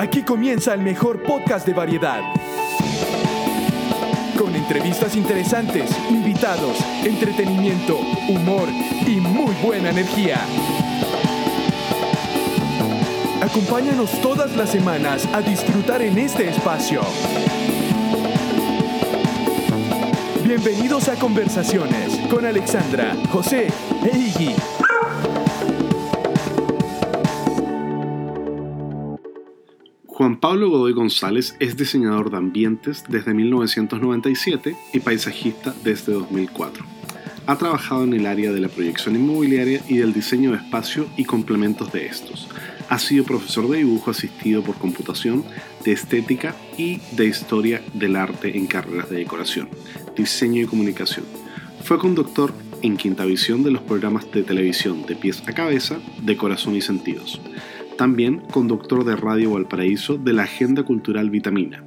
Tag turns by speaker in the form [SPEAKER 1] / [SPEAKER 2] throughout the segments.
[SPEAKER 1] Aquí comienza el mejor podcast de variedad. Con entrevistas interesantes, invitados, entretenimiento, humor y muy buena energía. Acompáñanos todas las semanas a disfrutar en este espacio. Bienvenidos a Conversaciones con Alexandra, José e Iggy.
[SPEAKER 2] Juan Pablo Godoy González es diseñador de ambientes desde 1997 y paisajista desde 2004. Ha trabajado en el área de la proyección inmobiliaria y del diseño de espacio y complementos de estos. Ha sido profesor de dibujo asistido por computación, de estética y de historia del arte en carreras de decoración, diseño y comunicación. Fue conductor en Quinta Visión de los programas de televisión De Pies a Cabeza, De Corazón y Sentidos también conductor de Radio Valparaíso de la Agenda Cultural Vitamina.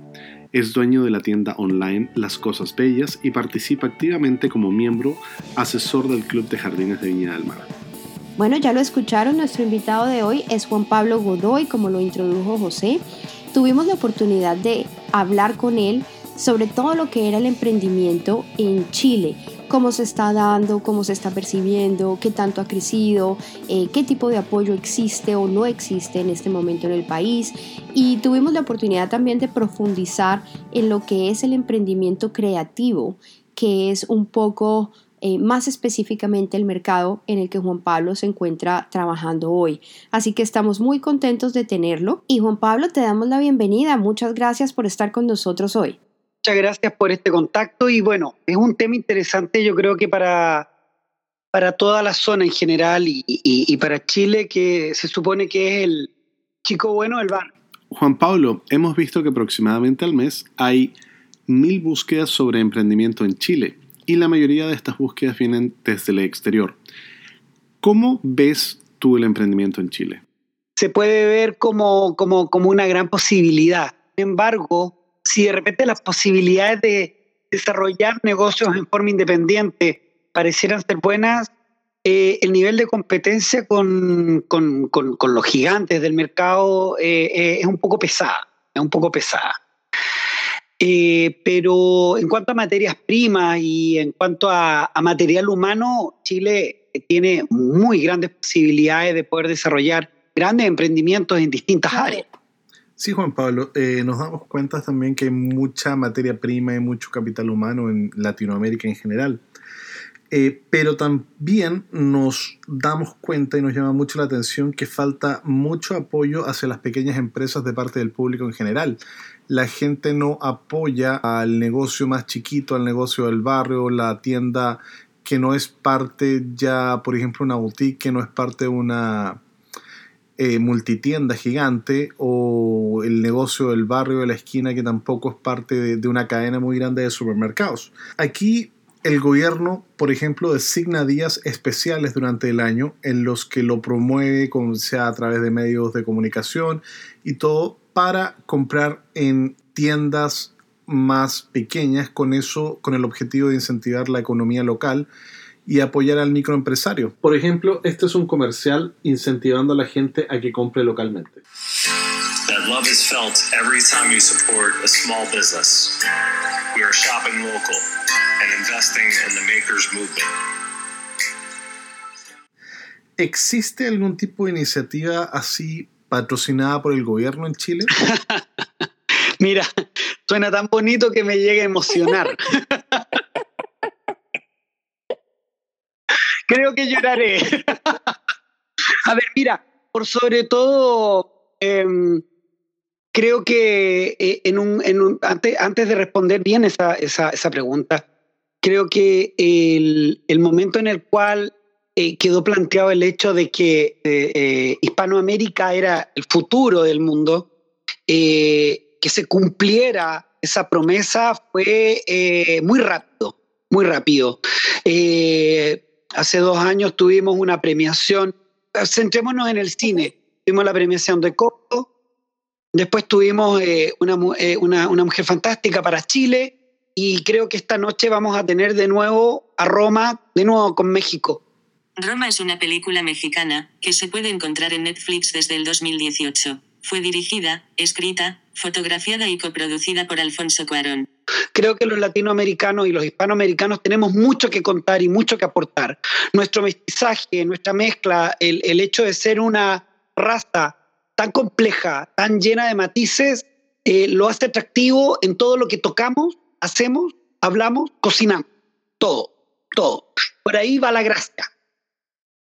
[SPEAKER 2] Es dueño de la tienda online Las Cosas Bellas y participa activamente como miembro asesor del Club de Jardines de Viña del Mar.
[SPEAKER 3] Bueno, ya lo escucharon, nuestro invitado de hoy es Juan Pablo Godoy, como lo introdujo José. Tuvimos la oportunidad de hablar con él sobre todo lo que era el emprendimiento en Chile cómo se está dando, cómo se está percibiendo, qué tanto ha crecido, eh, qué tipo de apoyo existe o no existe en este momento en el país. Y tuvimos la oportunidad también de profundizar en lo que es el emprendimiento creativo, que es un poco eh, más específicamente el mercado en el que Juan Pablo se encuentra trabajando hoy. Así que estamos muy contentos de tenerlo. Y Juan Pablo, te damos la bienvenida. Muchas gracias por estar con nosotros hoy.
[SPEAKER 4] Muchas gracias por este contacto y bueno, es un tema interesante yo creo que para, para toda la zona en general y, para Chile que se supone que es el chico bueno del bar.
[SPEAKER 2] Juan Pablo, hemos visto que aproximadamente al mes hay mil búsquedas sobre emprendimiento en Chile y la mayoría de estas búsquedas vienen desde el exterior. ¿Cómo ves tú el emprendimiento en Chile?
[SPEAKER 4] Se puede ver como, como, como una gran posibilidad. Sin embargo, si de repente las posibilidades de desarrollar negocios en forma independiente parecieran ser buenas, eh, el nivel de competencia con, los gigantes del mercado eh, eh, es un poco pesada, es un poco pesada. pero en cuanto a materias primas y en cuanto a, a material humano, Chile tiene muy grandes posibilidades de poder desarrollar grandes emprendimientos en distintas áreas.
[SPEAKER 2] Sí, Juan Pablo, eh, nos damos cuenta también que hay mucha materia prima y mucho capital humano en Latinoamérica en general. Eh, pero también nos damos cuenta y nos llama mucho la atención que falta mucho apoyo hacia las pequeñas empresas de parte del público en general. La gente no apoya al negocio más chiquito, al negocio del barrio, la tienda que no es parte ya, por ejemplo, una boutique, que no es parte de una eh, multitienda gigante o el negocio del barrio de la esquina que tampoco es parte de, una cadena muy grande de supermercados. Aquí el gobierno, por ejemplo, designa días especiales durante el año en los que lo promueve, sea a través de medios de comunicación y todo, para comprar en tiendas más pequeñas, con eso, con el objetivo de incentivar la economía local y apoyar al microempresario. Por ejemplo, este es un comercial incentivando a la gente a que compre localmente. That love is felt every time you support a small business. We are shopping local and investing in the makers movement. ¿Existe algún tipo de iniciativa así patrocinada por el gobierno en Chile?
[SPEAKER 4] Mira, suena tan bonito que me llega a emocionar. creo que lloraré. a ver, mira, por sobre todo, em, creo que eh, en un, antes, de responder bien esa, pregunta, creo que el, momento en el cual eh, quedó planteado el hecho de que eh, Hispanoamérica era el futuro del mundo, que se cumpliera esa promesa fue muy rápido, muy rápido. Hace dos años tuvimos una premiación, centrémonos en el cine, tuvimos la premiación de Coco, después tuvimos eh, eh, una, una, mujer fantástica para Chile y creo que esta noche vamos a tener de nuevo a Roma, de nuevo con México.
[SPEAKER 5] Roma es una película mexicana que se puede encontrar en Netflix desde el 2018. fue dirigida, escrita, fotografiada y coproducida por Alfonso Cuarón.
[SPEAKER 4] Creo que los latinoamericanos y los hispanoamericanos tenemos mucho que contar y mucho que aportar. Nuestro mestizaje, nuestra mezcla, el, el hecho de ser una raza tan compleja, tan llena de matices, eh, lo hace atractivo en todo lo que tocamos, hacemos, hablamos, cocinamos. Todo, todo. Por ahí va la gracia.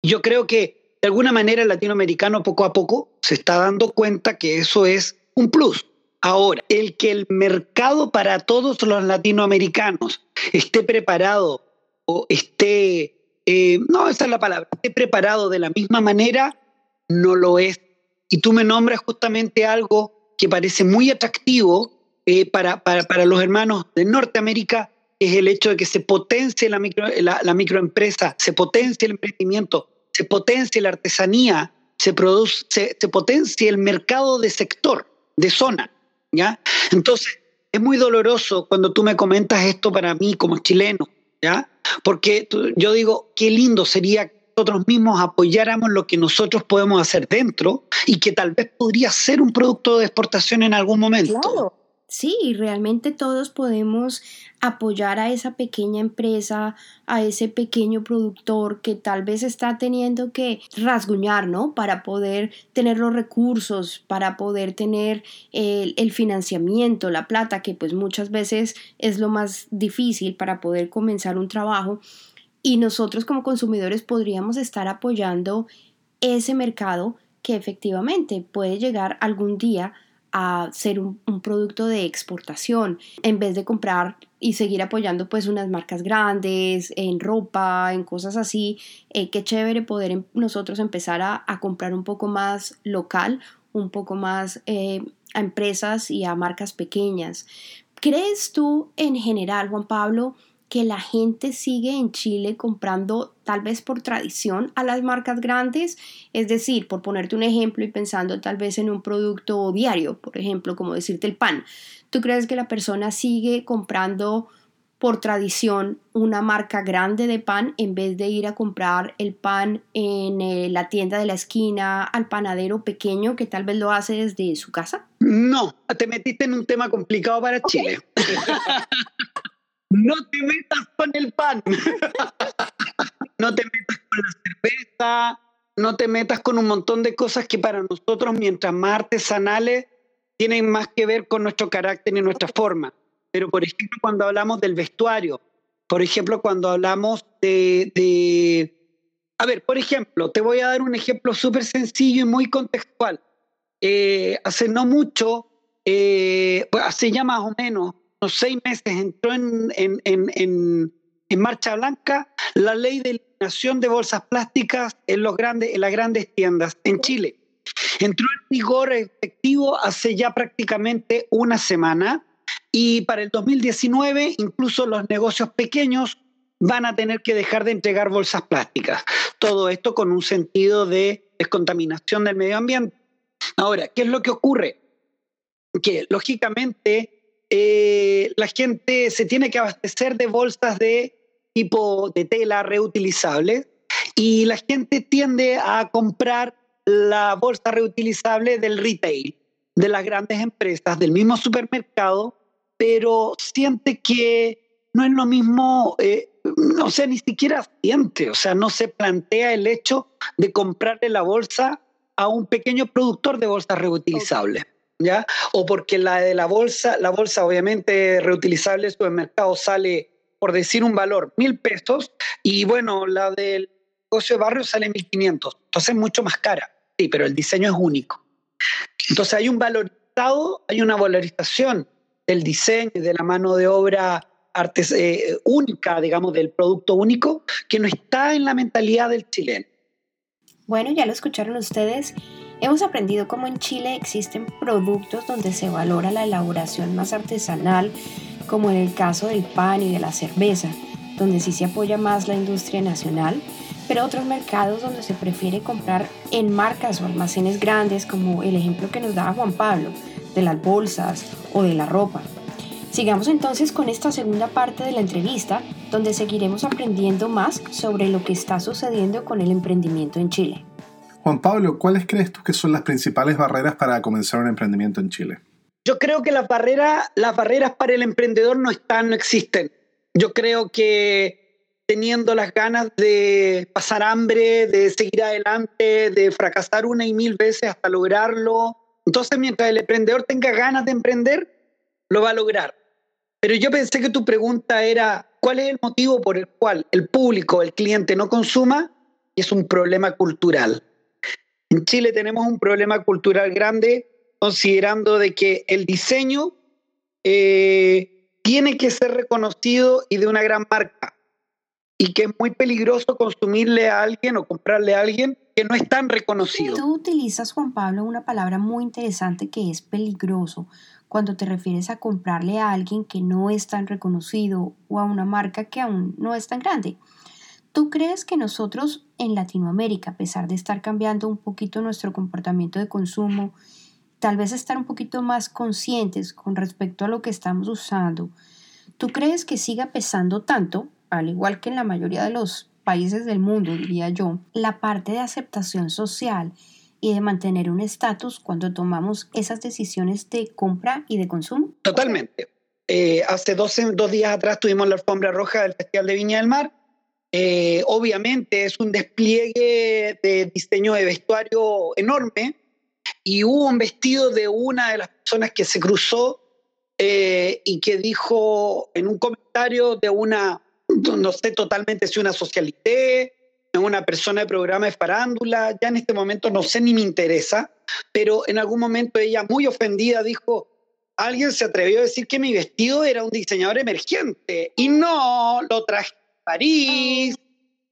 [SPEAKER 4] Yo creo que de alguna manera el latinoamericano poco a poco se está dando cuenta que eso es un plus. Ahora, el que el mercado para todos los latinoamericanos esté preparado o esté, eh, no, esa es la palabra, esté preparado de la misma manera, no lo es. Y tú me nombras justamente algo que parece muy atractivo eh, para, para, para, los hermanos de Norteamérica, es el hecho de que se potencie la, micro, la, microempresa, se potencie el emprendimiento, se potencie la artesanía, se, produce, se potencie el mercado de sector, de zona. ¿Ya? Entonces, es muy doloroso cuando tú me comentas esto para mí como chileno, ¿ya? Porque yo digo, qué lindo sería que nosotros mismos apoyáramos lo que nosotros podemos hacer dentro y que tal vez podría ser un producto de exportación en algún momento.
[SPEAKER 3] Sí, realmente todos podemos apoyar a esa pequeña empresa, a ese pequeño productor que tal vez está teniendo que rasguñar, ¿no? Para poder tener los recursos, para poder tener el, el, financiamiento, la plata, que pues muchas veces es lo más difícil para poder comenzar un trabajo. Y nosotros como consumidores podríamos estar apoyando ese mercado que efectivamente puede llegar algún día a ser un, producto de exportación en vez de comprar y seguir apoyando pues unas marcas grandes en ropa, en cosas así. Eh, qué chévere poder em nosotros empezar a, a, comprar un poco más local, un poco más eh, a empresas y a marcas pequeñas. ¿Crees tú en general, Juan Pablo, que la gente sigue en Chile comprando tal vez por tradición a las marcas grandes, es decir, por ponerte un ejemplo y pensando tal vez en un producto diario, por ejemplo, como decirte el pan. ¿Tú crees que la persona sigue comprando por tradición una marca grande de pan en vez de ir a comprar el pan en eh, la tienda de la esquina al panadero pequeño que tal vez lo hace desde su casa?
[SPEAKER 4] No, te metiste en un tema complicado para okay. Chile. no te metas con el pan, no te metas con la cerveza, no te metas con un montón de cosas que para nosotros, mientras más artesanales, tienen más que ver con nuestro carácter y nuestra forma. Pero, por ejemplo, cuando hablamos del vestuario, por ejemplo, cuando hablamos de... de... A ver, por ejemplo, te voy a dar un ejemplo súper sencillo y muy contextual. Eh, hace no mucho, eh, hace ya más o menos unos seis meses entró en, en, en, en, marcha blanca la ley de eliminación de bolsas plásticas en, los grandes, en las grandes tiendas en Chile. Entró en vigor efectivo hace ya prácticamente una semana y para el 2019 incluso los negocios pequeños van a tener que dejar de entregar bolsas plásticas. Todo esto con un sentido de descontaminación del medio ambiente. Ahora, ¿qué es lo que ocurre? Que lógicamente eh, la gente se tiene que abastecer de bolsas de tipo de tela reutilizables y la gente tiende a comprar la bolsa reutilizable del retail, de las grandes empresas, del mismo supermercado, pero siente que no es lo mismo, eh, no sé, ni siquiera siente, o sea, no se plantea el hecho de comprarle la bolsa a un pequeño productor de bolsas reutilizables. Okay. ¿Ya? O porque la de la bolsa, la bolsa obviamente reutilizable el mercado sale, por decir un valor, mil pesos, y bueno, la del negocio de barrio sale mil quinientos. Entonces es mucho más cara, sí, pero el diseño es único. Entonces hay un valorizado, hay una valorización del diseño y de la mano de obra artes, eh, única, digamos, del producto único, que no está en la mentalidad del chileno.
[SPEAKER 3] Bueno, ya lo escucharon ustedes. Hemos aprendido cómo en Chile existen productos donde se valora la elaboración más artesanal, como en el caso del pan y de la cerveza, donde sí se apoya más la industria nacional, pero otros mercados donde se prefiere comprar en marcas o almacenes grandes, como el ejemplo que nos daba Juan Pablo, de las bolsas o de la ropa. Sigamos entonces con esta segunda parte de la entrevista, donde seguiremos aprendiendo más sobre lo que está sucediendo con el emprendimiento en Chile.
[SPEAKER 2] Juan Pablo, ¿cuáles crees tú que son las principales barreras para comenzar un emprendimiento en Chile?
[SPEAKER 4] Yo creo que las barreras, las barreras para el emprendedor no están, no existen. Yo creo que teniendo las ganas de pasar hambre, de seguir adelante, de fracasar una y mil veces hasta lograrlo. Entonces, mientras el emprendedor tenga ganas de emprender, lo va a lograr. Pero yo pensé que tu pregunta era, ¿cuál es el motivo por el cual el público, el cliente no consuma? Es un problema cultural. En Chile tenemos un problema cultural grande considerando de que el diseño eh, tiene que ser reconocido y de una gran marca y que es muy peligroso consumirle a alguien o comprarle a alguien que no es tan reconocido.
[SPEAKER 3] Tú utilizas, Juan Pablo, una palabra muy interesante que es peligroso cuando te refieres a comprarle a alguien que no es tan reconocido o a una marca que aún no es tan grande. ¿Tú crees que nosotros en Latinoamérica, a pesar de estar cambiando un poquito nuestro comportamiento de consumo, tal vez estar un poquito más conscientes con respecto a lo que estamos usando, ¿tú crees que siga pesando tanto, al igual que en la mayoría de los países del mundo, diría yo, la parte de aceptación social y de mantener un estatus cuando tomamos esas decisiones de compra y de consumo?
[SPEAKER 4] Totalmente. Eh, hace dos, dos días atrás tuvimos la alfombra roja del Festival de Viña del Mar. Eh, obviamente es un despliegue de diseño de vestuario enorme y hubo un vestido de una de las personas que se cruzó eh, y que dijo en un comentario de una, no sé totalmente si una socialité, una persona de programa de farándula, ya en este momento no sé ni me interesa, pero en algún momento ella muy ofendida dijo, alguien se atrevió a decir que mi vestido era un diseñador emergente y no lo traje París.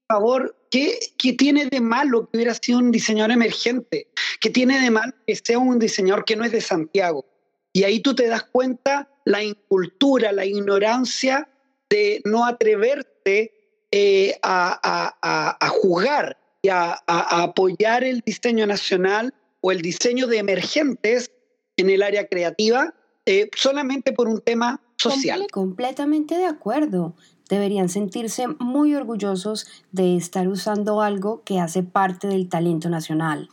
[SPEAKER 4] Por favor, ¿qué, ¿qué tiene de malo que hubiera sido un diseñador emergente? ¿Qué tiene de malo que sea un diseñador que no es de Santiago? Y ahí tú te das cuenta la incultura, la ignorancia de no atreverte eh, a, jugar y a, apoyar el diseño nacional o el diseño de emergentes en el área creativa eh, solamente por un tema social.
[SPEAKER 3] completamente de acuerdo. Deberían sentirse muy orgullosos de estar usando algo que hace parte del talento nacional.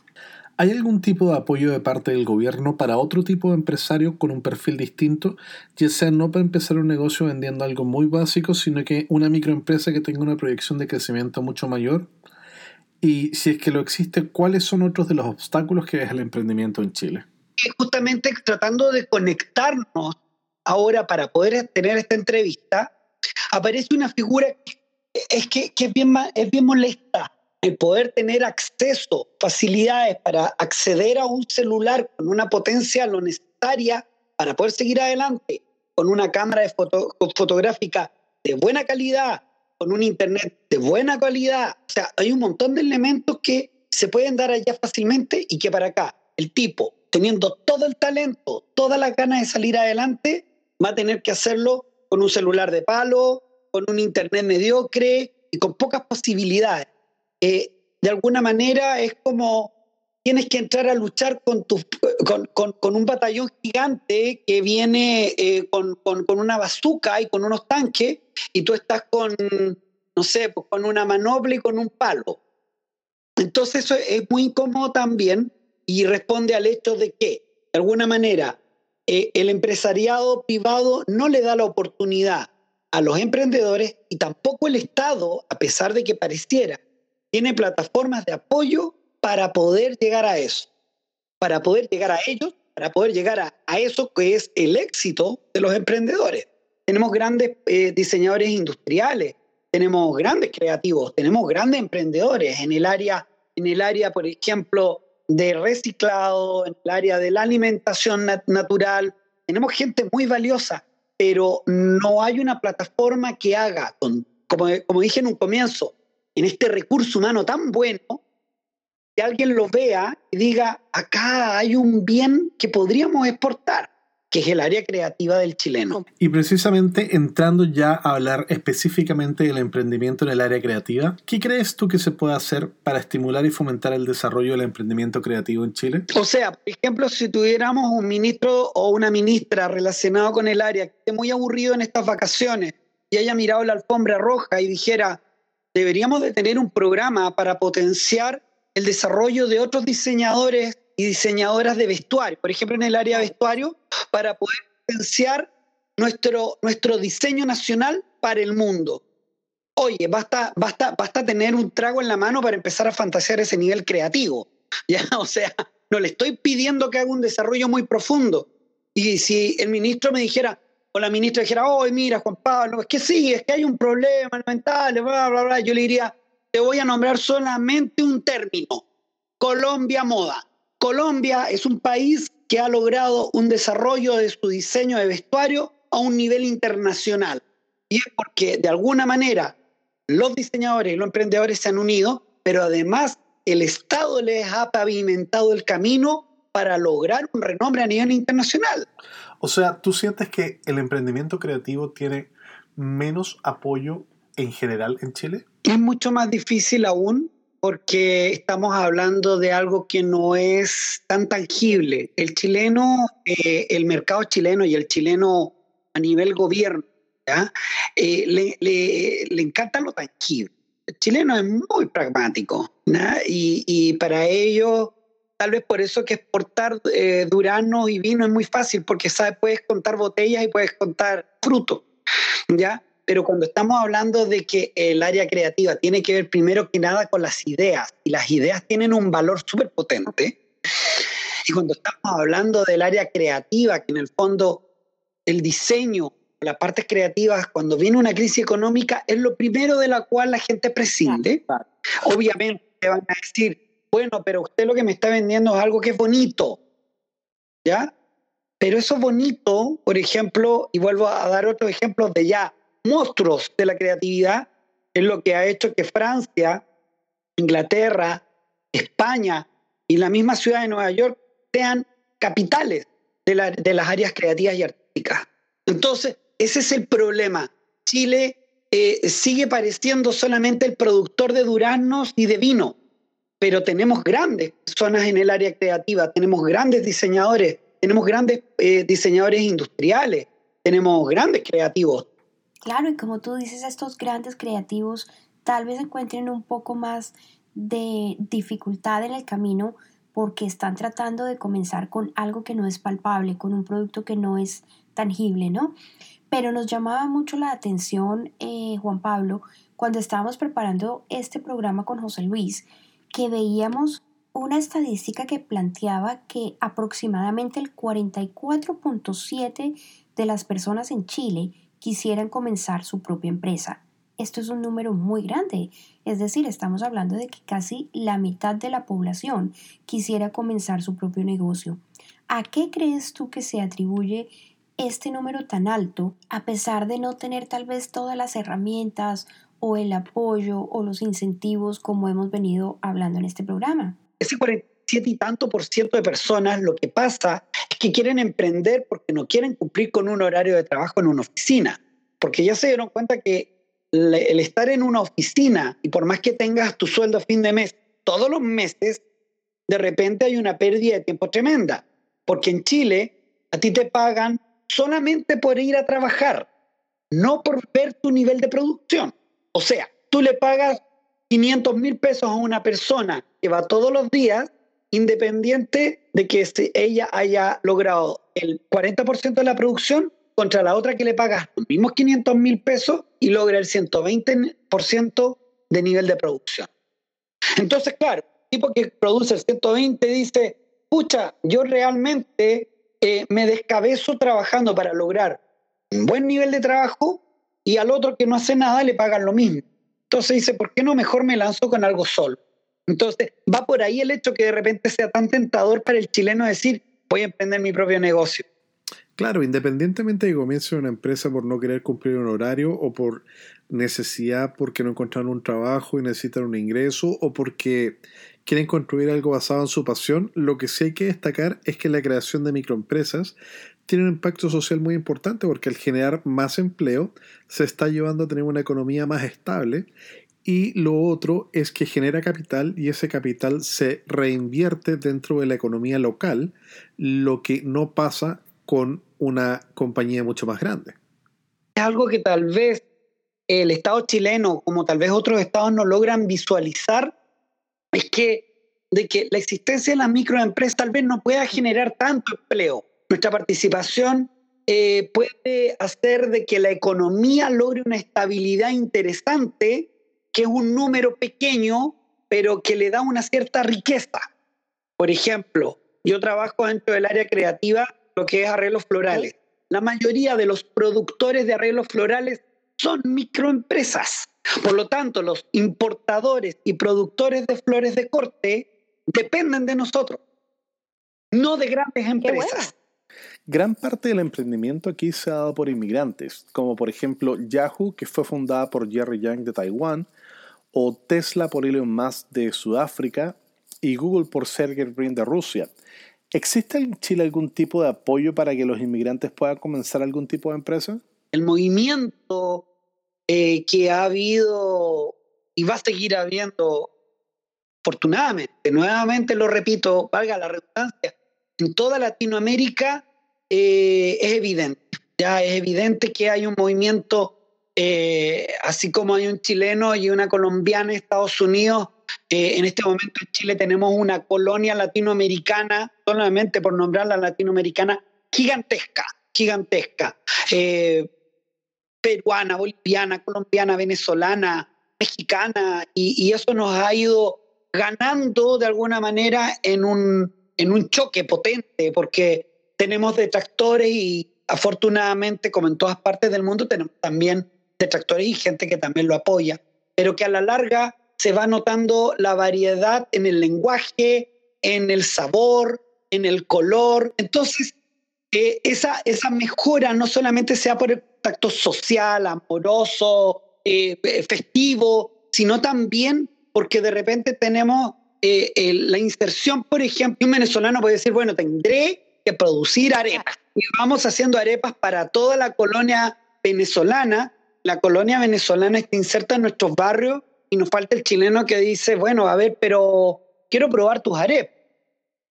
[SPEAKER 2] ¿Hay algún tipo de apoyo de parte del gobierno para otro tipo de empresario con un perfil distinto? Ya sea no para empezar un negocio vendiendo algo muy básico, sino que una microempresa que tenga una proyección de crecimiento mucho mayor. Y si es que lo existe, ¿cuáles son otros de los obstáculos que es el emprendimiento en Chile?
[SPEAKER 4] Justamente tratando de conectarnos ahora para poder tener esta entrevista, aparece una figura es que, que es, bien, es bien molesta el poder tener acceso, facilidades para acceder a un celular con una potencia lo necesaria para poder seguir adelante, con una cámara de fotográfica de buena calidad, con un internet de buena calidad. O sea, hay un montón de elementos que se pueden dar allá fácilmente y que para acá el tipo, teniendo todo el talento, todas las ganas de salir adelante, va a tener que hacerlo con un celular de palo, con un internet mediocre y con pocas posibilidades. Eh, de alguna manera es como tienes que entrar a luchar con, tu, con, un batallón gigante que viene eh, con, una bazuca y con unos tanques y tú estás con, no sé, pues con una manobla y con un palo. Entonces eso es muy incómodo también y responde al hecho de que, de alguna manera, eh, el empresariado privado no le da la oportunidad a los emprendedores y tampoco el Estado, a pesar de que pareciera tiene plataformas de apoyo para poder llegar a eso, para poder llegar a ellos, para poder llegar a, eso que es el éxito de los emprendedores. Tenemos grandes eh, diseñadores industriales, tenemos grandes creativos, tenemos grandes emprendedores en el área, en el área, por ejemplo, de reciclado, en el área de la alimentación natural. Tenemos gente muy valiosa, pero no hay una plataforma que haga, como, como dije en un comienzo, en este recurso humano tan bueno, que alguien lo vea y diga, acá hay un bien que podríamos exportar, que es el área creativa del chileno.
[SPEAKER 2] Y precisamente entrando ya a hablar específicamente del emprendimiento en el área creativa, ¿qué crees tú que se puede hacer para estimular y fomentar el desarrollo del emprendimiento creativo en Chile?
[SPEAKER 4] O sea, por ejemplo, si tuviéramos un ministro o una ministra relacionado con el área que esté muy aburrido en estas vacaciones y haya mirado la alfombra roja y dijera, deberíamos de tener un programa para potenciar el desarrollo de otros diseñadores y diseñadoras de vestuario, por ejemplo en el área de vestuario, para poder potenciar nuestro, nuestro diseño nacional para el mundo. Oye, basta, basta, basta tener un trago en la mano para empezar a fantasear ese nivel creativo. ¿ya? O sea, no le estoy pidiendo que haga un desarrollo muy profundo. Y si el ministro me dijera, o la ministra dijera, oh, mira, Juan Pablo, es que sí, es que hay un problema mental, bla, bla, bla, yo le diría, te voy a nombrar solamente un término, Colombia Moda. Colombia es un país que ha logrado un desarrollo de su diseño de vestuario a un nivel internacional. Y es porque de alguna manera los diseñadores y los emprendedores se han unido, pero además el Estado les ha pavimentado el camino para lograr un renombre a nivel internacional.
[SPEAKER 2] O sea, ¿tú sientes que el emprendimiento creativo tiene menos apoyo en general en Chile?
[SPEAKER 4] Es mucho más difícil aún porque estamos hablando de algo que no es tan tangible. El chileno, eh, el mercado chileno y el chileno a nivel gobierno, eh, le, le, encanta lo tangible. El chileno es muy pragmático y, y, para ello, tal vez por eso que exportar eh, durano y vino es muy fácil, porque sabes, puedes contar botellas y puedes contar fruto, ¿ya? Pero cuando estamos hablando de que el área creativa tiene que ver primero que nada con las ideas, y las ideas tienen un valor súper potente, y cuando estamos hablando del área creativa, que en el fondo el diseño las partes creativas, cuando viene una crisis económica, es lo primero de la cual la gente prescinde. Obviamente van a decir, bueno, pero usted lo que me está vendiendo es algo que es bonito, ¿ya? Pero eso bonito, por ejemplo, y vuelvo a dar otros ejemplos de ya monstruos de la creatividad, es lo que ha hecho que Francia, Inglaterra, España y la misma ciudad de Nueva York sean capitales de, las áreas creativas y artísticas. Entonces, ese es el problema. Chile eh, sigue pareciendo solamente el productor de duranos y de vino, pero tenemos grandes personas en el área creativa, tenemos grandes diseñadores, tenemos grandes eh, diseñadores industriales, tenemos grandes creativos.
[SPEAKER 3] Claro, y como tú dices, estos grandes creativos tal vez encuentren un poco más de dificultad en el camino porque están tratando de comenzar con algo que no es palpable, con un producto que no es tangible, ¿no? Pero nos llamaba mucho la atención, eh, Juan Pablo, cuando estábamos preparando este programa con José Luis, que veíamos una estadística que planteaba que aproximadamente el 44.7 de las personas en Chile quisieran comenzar su propia empresa. Esto es un número muy grande, es decir, estamos hablando de que casi la mitad de la población quisiera comenzar su propio negocio. ¿A qué crees tú que se atribuye este número tan alto a pesar de no tener tal vez todas las herramientas o el apoyo o los incentivos como hemos venido hablando en este programa.
[SPEAKER 4] Ese 47 y tanto por ciento de personas lo que pasa es que quieren emprender porque no quieren cumplir con un horario de trabajo en una oficina, porque ya se dieron cuenta que el estar en una oficina y por más que tengas tu sueldo a fin de mes todos los meses, de repente hay una pérdida de tiempo tremenda, porque en Chile a ti te pagan solamente por ir a trabajar, no por ver tu nivel de producción. O sea, tú le pagas 500 mil pesos a una persona que va todos los días, independiente de que ella haya logrado el 40% de la producción contra la otra que le pagas los mismos 500 mil pesos y logra el 120% de nivel de producción. Entonces, claro, el tipo que produce el 120 dice, pucha, yo realmente eh, me descabezo trabajando para lograr un buen nivel de trabajo y al otro que no hace nada le pagan lo mismo. Entonces dice, ¿por qué no mejor me lanzo con algo solo? Entonces va por ahí el hecho que de repente sea tan tentador para el chileno decir, voy a emprender mi propio negocio.
[SPEAKER 2] Claro, independientemente de que comience una empresa por no querer cumplir un horario o por necesidad porque no encontraron un trabajo y necesitan un ingreso o porque quieren construir algo basado en su pasión, lo que sí hay que destacar es que la creación de microempresas tiene un impacto social muy importante porque al generar más empleo se está llevando a tener una economía más estable y lo otro es que genera capital y ese capital se reinvierte dentro de la economía local, lo que no pasa con una compañía mucho más grande.
[SPEAKER 4] Es algo que tal vez el Estado chileno, como tal vez otros estados, no logran visualizar es que de que la existencia de las microempresas tal vez no pueda generar tanto empleo. Nuestra participación eh, puede hacer de que la economía logre una estabilidad interesante, que es un número pequeño, pero que le da una cierta riqueza. Por ejemplo, yo trabajo dentro del área creativa, lo que es arreglos florales. La mayoría de los productores de arreglos florales son microempresas. Por lo tanto, los importadores y productores de flores de corte dependen de nosotros, no de grandes empresas.
[SPEAKER 2] Gran parte del emprendimiento aquí se ha dado por inmigrantes, como por ejemplo Yahoo, que fue fundada por Jerry Yang de Taiwán, o Tesla por Elon Musk de Sudáfrica y Google por Sergey Brin de Rusia. ¿Existe en Chile algún tipo de apoyo para que los inmigrantes puedan comenzar algún tipo de empresa?
[SPEAKER 4] El movimiento eh, que ha habido y va a seguir habiendo, afortunadamente, nuevamente lo repito, valga la redundancia, en toda Latinoamérica eh, es evidente. Ya es evidente que hay un movimiento, eh, así como hay un chileno y una colombiana en Estados Unidos. Eh, en este momento en Chile tenemos una colonia latinoamericana, solamente por nombrarla latinoamericana, gigantesca, gigantesca. peruana, boliviana, colombiana, venezolana, mexicana, y, y eso nos ha ido ganando de alguna manera en un, en un choque potente, porque tenemos detractores y afortunadamente, como en todas partes del mundo, tenemos también detractores y gente que también lo apoya, pero que a la larga se va notando la variedad en el lenguaje, en el sabor, en el color. Entonces, eh, esa, esa mejora no solamente sea por el tacto social, amoroso, eh, festivo, sino también porque de repente tenemos eh, la inserción, por ejemplo, un venezolano puede decir, bueno, tendré que producir arepas. Y vamos haciendo arepas para toda la colonia venezolana. La colonia venezolana está inserta en nuestros barrios y nos falta el chileno que dice, bueno, a ver, pero quiero probar tus arepas.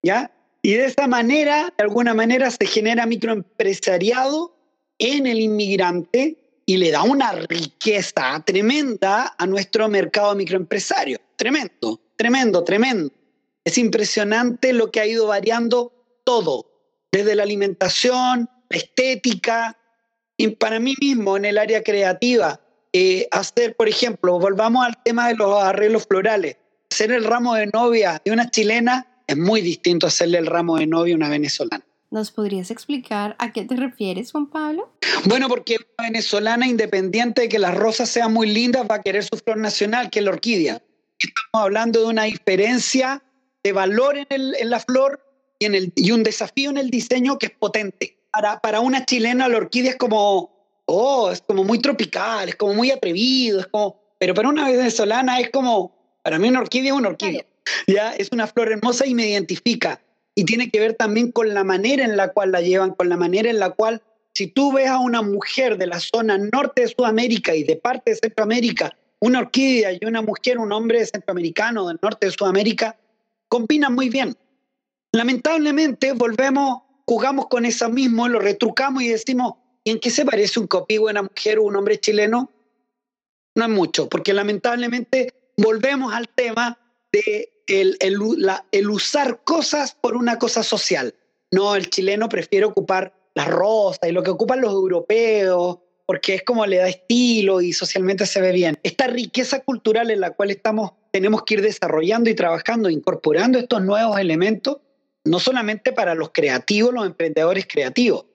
[SPEAKER 4] ¿Ya? Y de esa manera, de alguna manera, se genera microempresariado en el inmigrante y le da una riqueza tremenda a nuestro mercado microempresario. Tremendo, tremendo, tremendo. Es impresionante lo que ha ido variando todo, desde la alimentación, la estética, y para mí mismo en el área creativa, eh, hacer, por ejemplo, volvamos al tema de los arreglos florales, hacer el ramo de novia de una chilena es muy distinto a hacerle el ramo de novia a una venezolana.
[SPEAKER 3] ¿Nos podrías explicar a qué te refieres, Juan Pablo?
[SPEAKER 4] Bueno, porque una venezolana, independiente de que las rosas sean muy lindas, va a querer su flor nacional, que es la orquídea. Estamos hablando de una diferencia de valor en, el, en la flor y, en el, y un desafío en el diseño que es potente. Para, para una chilena la orquídea es como, oh, es como muy tropical, es como muy atrevido, es como, pero para una venezolana es como, para mí una orquídea es una orquídea. Ya es una flor hermosa y me identifica. Y tiene que ver también con la manera en la cual la llevan, con la manera en la cual, si tú ves a una mujer de la zona norte de Sudamérica y de parte de Centroamérica, una orquídea y una mujer, un hombre centroamericano del norte de Sudamérica, combinan muy bien. Lamentablemente volvemos, jugamos con eso mismo, lo retrucamos y decimos, ¿y en qué se parece un copí una mujer o un hombre chileno? No es mucho, porque lamentablemente volvemos al tema de el, el, usar cosas por una cosa social. No, el chileno prefiere ocupar la rosa y lo que ocupan los europeos, porque es como le da estilo y socialmente se ve bien. Esta riqueza cultural en la cual estamos, tenemos que ir desarrollando y trabajando, incorporando estos nuevos elementos, no solamente para los creativos, los emprendedores creativos,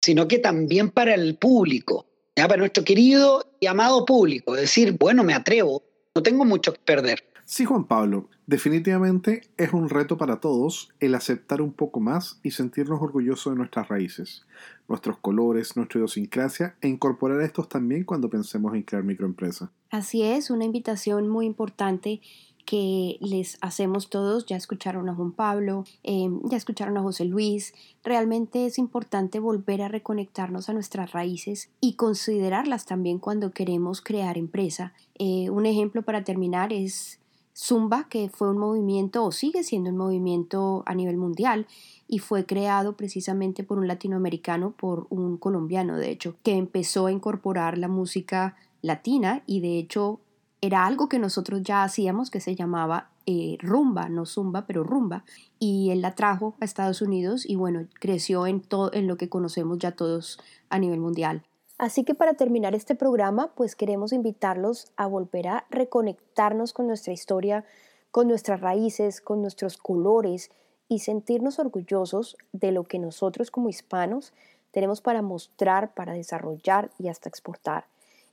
[SPEAKER 4] sino que también para el público, ¿ya? para nuestro querido y amado público. Decir, bueno, me atrevo, no tengo mucho que perder.
[SPEAKER 2] Sí, Juan Pablo, definitivamente es un reto para todos el aceptar un poco más y sentirnos orgullosos de nuestras raíces, nuestros colores, nuestra idiosincrasia e incorporar estos también cuando pensemos en crear microempresa.
[SPEAKER 3] Así es, una invitación muy importante que les hacemos todos. Ya escucharon a Juan Pablo, em, ya escucharon a José Luis. Realmente es importante volver a reconectarnos a nuestras raíces y considerarlas también cuando queremos crear empresa. Eh, un ejemplo para terminar es Zumba, que fue un movimiento o sigue siendo un movimiento a nivel mundial y fue creado precisamente por un latinoamericano, por un colombiano de hecho, que empezó a incorporar la música latina y de hecho era algo que nosotros ya hacíamos que se llamaba eh, rumba, no zumba, pero rumba, y él la trajo a Estados Unidos y bueno, creció en, todo, en lo que conocemos ya todos a nivel mundial. Así que para terminar este programa, pues queremos invitarlos a volver a reconectarnos con nuestra historia, con nuestras raíces, con nuestros colores y sentirnos orgullosos de lo que nosotros como hispanos tenemos para mostrar, para desarrollar y hasta exportar.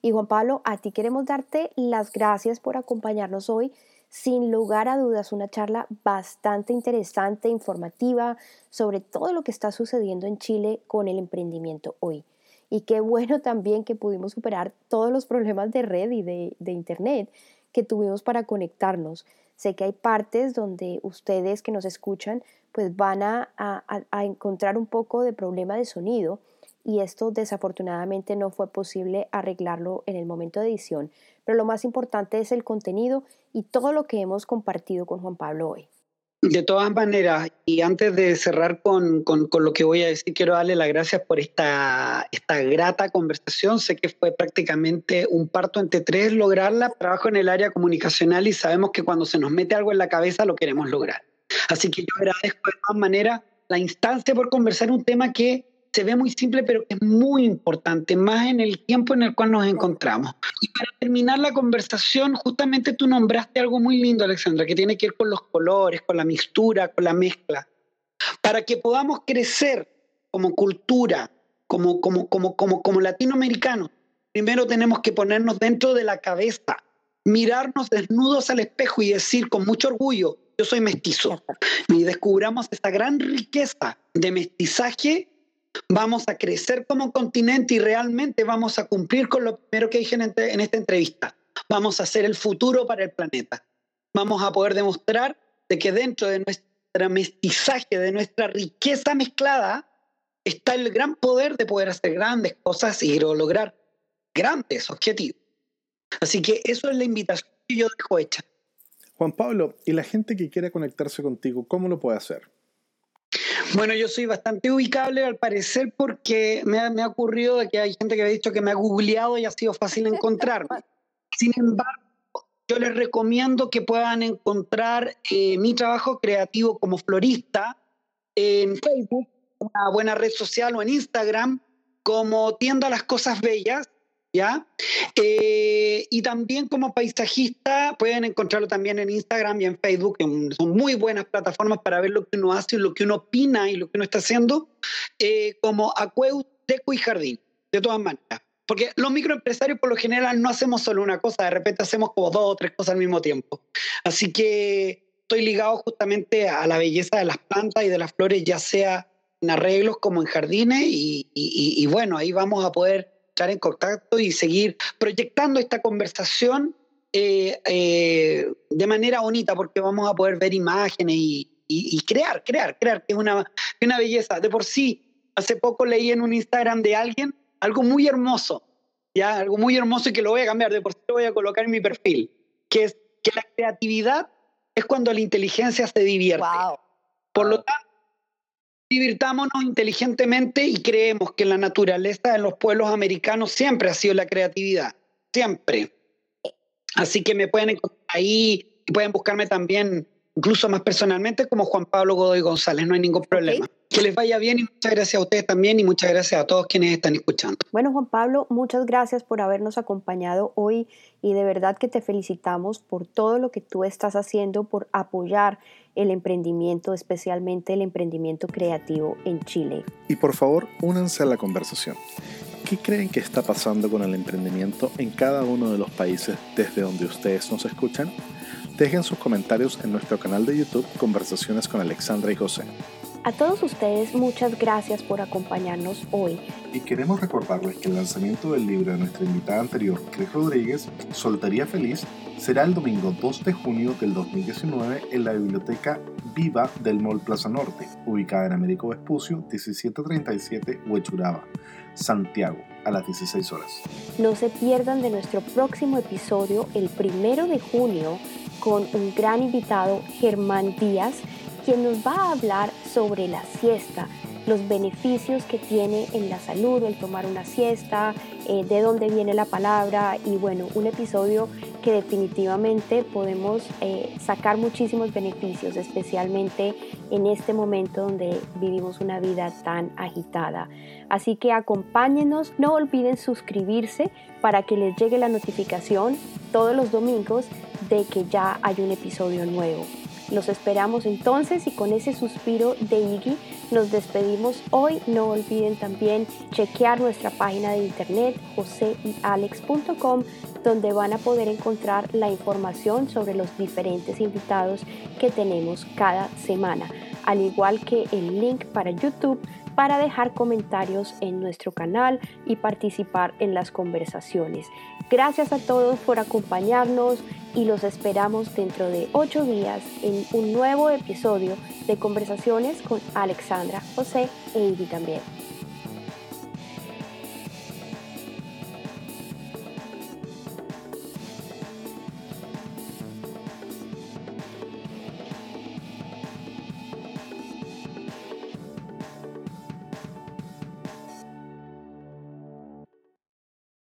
[SPEAKER 3] Y Juan Pablo, a ti queremos darte las gracias por acompañarnos hoy. Sin lugar a dudas, una charla bastante interesante, informativa sobre todo lo que está sucediendo en Chile con el emprendimiento hoy. Y qué bueno también que pudimos superar todos los problemas de red y de, Internet que tuvimos para conectarnos. Sé que hay partes donde ustedes que nos escuchan pues van a encontrar un poco de problema de sonido y esto desafortunadamente no fue posible arreglarlo en el momento de edición, pero lo más importante es el contenido y todo lo que hemos compartido con Juan Pablo hoy.
[SPEAKER 4] De todas maneras, y antes de cerrar con, con, con, lo que voy a decir, quiero darle las gracias por esta, esta grata conversación. Sé que fue prácticamente un parto entre tres lograrla. Trabajo en el área comunicacional y sabemos que cuando se nos mete algo en la cabeza lo queremos lograr. Así que yo agradezco de todas maneras la instancia por conversar un tema que se ve muy simple, pero es muy importante, más en el tiempo en el cual nos encontramos. Y para terminar la conversación, justamente tú nombraste algo muy lindo, Alexandra, que tiene que ver con los colores, con la mixtura, con la mezcla. Para que podamos crecer como cultura, como, como, como, como, como latinoamericanos, primero tenemos que ponernos dentro de la cabeza, mirarnos desnudos al espejo y decir con mucho orgullo, yo soy mestizo. Y descubramos esta gran riqueza de mestizaje vamos a crecer como continente y realmente vamos a cumplir con lo primero que dije en, esta entrevista. Vamos a ser el futuro para el planeta. Vamos a poder demostrar de que dentro de nuestro mestizaje, de nuestra riqueza mezclada, está el gran poder de poder hacer grandes cosas y lograr grandes objetivos. Así que eso es la invitación que yo dejo hecha.
[SPEAKER 2] Juan Pablo, ¿y la gente que quiera conectarse contigo, cómo lo puede hacer?
[SPEAKER 4] Bueno, yo soy bastante ubicable al parecer porque me ha, me ha ocurrido de que hay gente que ha dicho que me ha googleado y ha sido fácil encontrarme. Sin embargo, yo les recomiendo que puedan encontrar eh, mi trabajo creativo como florista en Facebook, una buena red social o en Instagram como Tienda Las Cosas Bellas ¿ya? Eh, y también como paisajista pueden encontrarlo también en Instagram y en Facebook, que son muy buenas plataformas para ver lo que uno hace lo que uno opina y lo que uno está haciendo, eh, como Acueus, Deco y Jardín, de todas maneras. Porque los microempresarios por lo general no hacemos solo una cosa, de repente hacemos como dos o tres cosas al mismo tiempo. Así que estoy ligado justamente a la belleza de las plantas y de las flores, ya sea en arreglos como en jardines, y bueno, ahí vamos a poder estar en contacto y seguir proyectando esta conversación eh, eh, de manera bonita, porque vamos a poder ver imágenes y, y, y, crear, crear, crear, que es una, una belleza. De por sí, hace poco leí en un Instagram de alguien algo muy hermoso, ya algo muy hermoso y que lo voy a cambiar, de por sí lo voy a colocar en mi perfil, que es que la creatividad es cuando la inteligencia se divierte.
[SPEAKER 3] Wow.
[SPEAKER 4] Por lo tanto, divirtámonos inteligentemente y creemos que la naturaleza de los pueblos americanos siempre ha sido la creatividad, siempre. Así que me pueden encontrar ahí pueden buscarme también, incluso más personalmente, como Juan Pablo Godoy González, no hay ningún problema. Okay. Que les vaya bien y muchas gracias a ustedes también y muchas gracias a todos quienes están escuchando.
[SPEAKER 3] Bueno, Juan Pablo, muchas gracias por habernos acompañado hoy y de verdad que te felicitamos por todo lo que tú estás haciendo por apoyar el emprendimiento, especialmente el emprendimiento creativo en Chile.
[SPEAKER 2] Y por favor, únanse a la conversación. ¿Qué creen que está pasando con el emprendimiento en cada uno de los países desde donde ustedes nos escuchan? Dejen sus comentarios en nuestro canal de YouTube Conversaciones con Alexandra y José.
[SPEAKER 3] A todos ustedes muchas gracias por acompañarnos hoy.
[SPEAKER 2] Y queremos recordarles que el lanzamiento del libro de nuestra invitada anterior, Cris Rodríguez, Soltería Feliz, será el domingo 2 de junio del 2019 en la biblioteca Viva del Mall Plaza Norte, ubicada en Américo Vespucio, 1737 Huechuraba, Santiago, a las 16 horas.
[SPEAKER 3] No se pierdan de nuestro próximo episodio el primero de junio con un gran invitado, Germán Díaz, quien nos va a hablar sobre la siesta los beneficios que tiene en la salud el tomar una siesta, eh, de dónde viene la palabra y bueno, un episodio que definitivamente podemos eh, sacar muchísimos beneficios, especialmente en este momento donde vivimos una vida tan agitada. Así que acompáñenos, no olviden suscribirse para que les llegue la notificación todos los domingos de que ya hay un episodio nuevo. Los esperamos entonces y con ese suspiro de Iggy nos despedimos hoy. No olviden también chequear nuestra página de internet joseyalex.com donde van a poder encontrar la información sobre los diferentes invitados que tenemos cada semana, al igual que el link para YouTube para dejar comentarios en nuestro canal y participar en las conversaciones. Gracias a todos por acompañarnos y los esperamos dentro de ocho días en un nuevo episodio de conversaciones con Alexandra, José e Ivy también.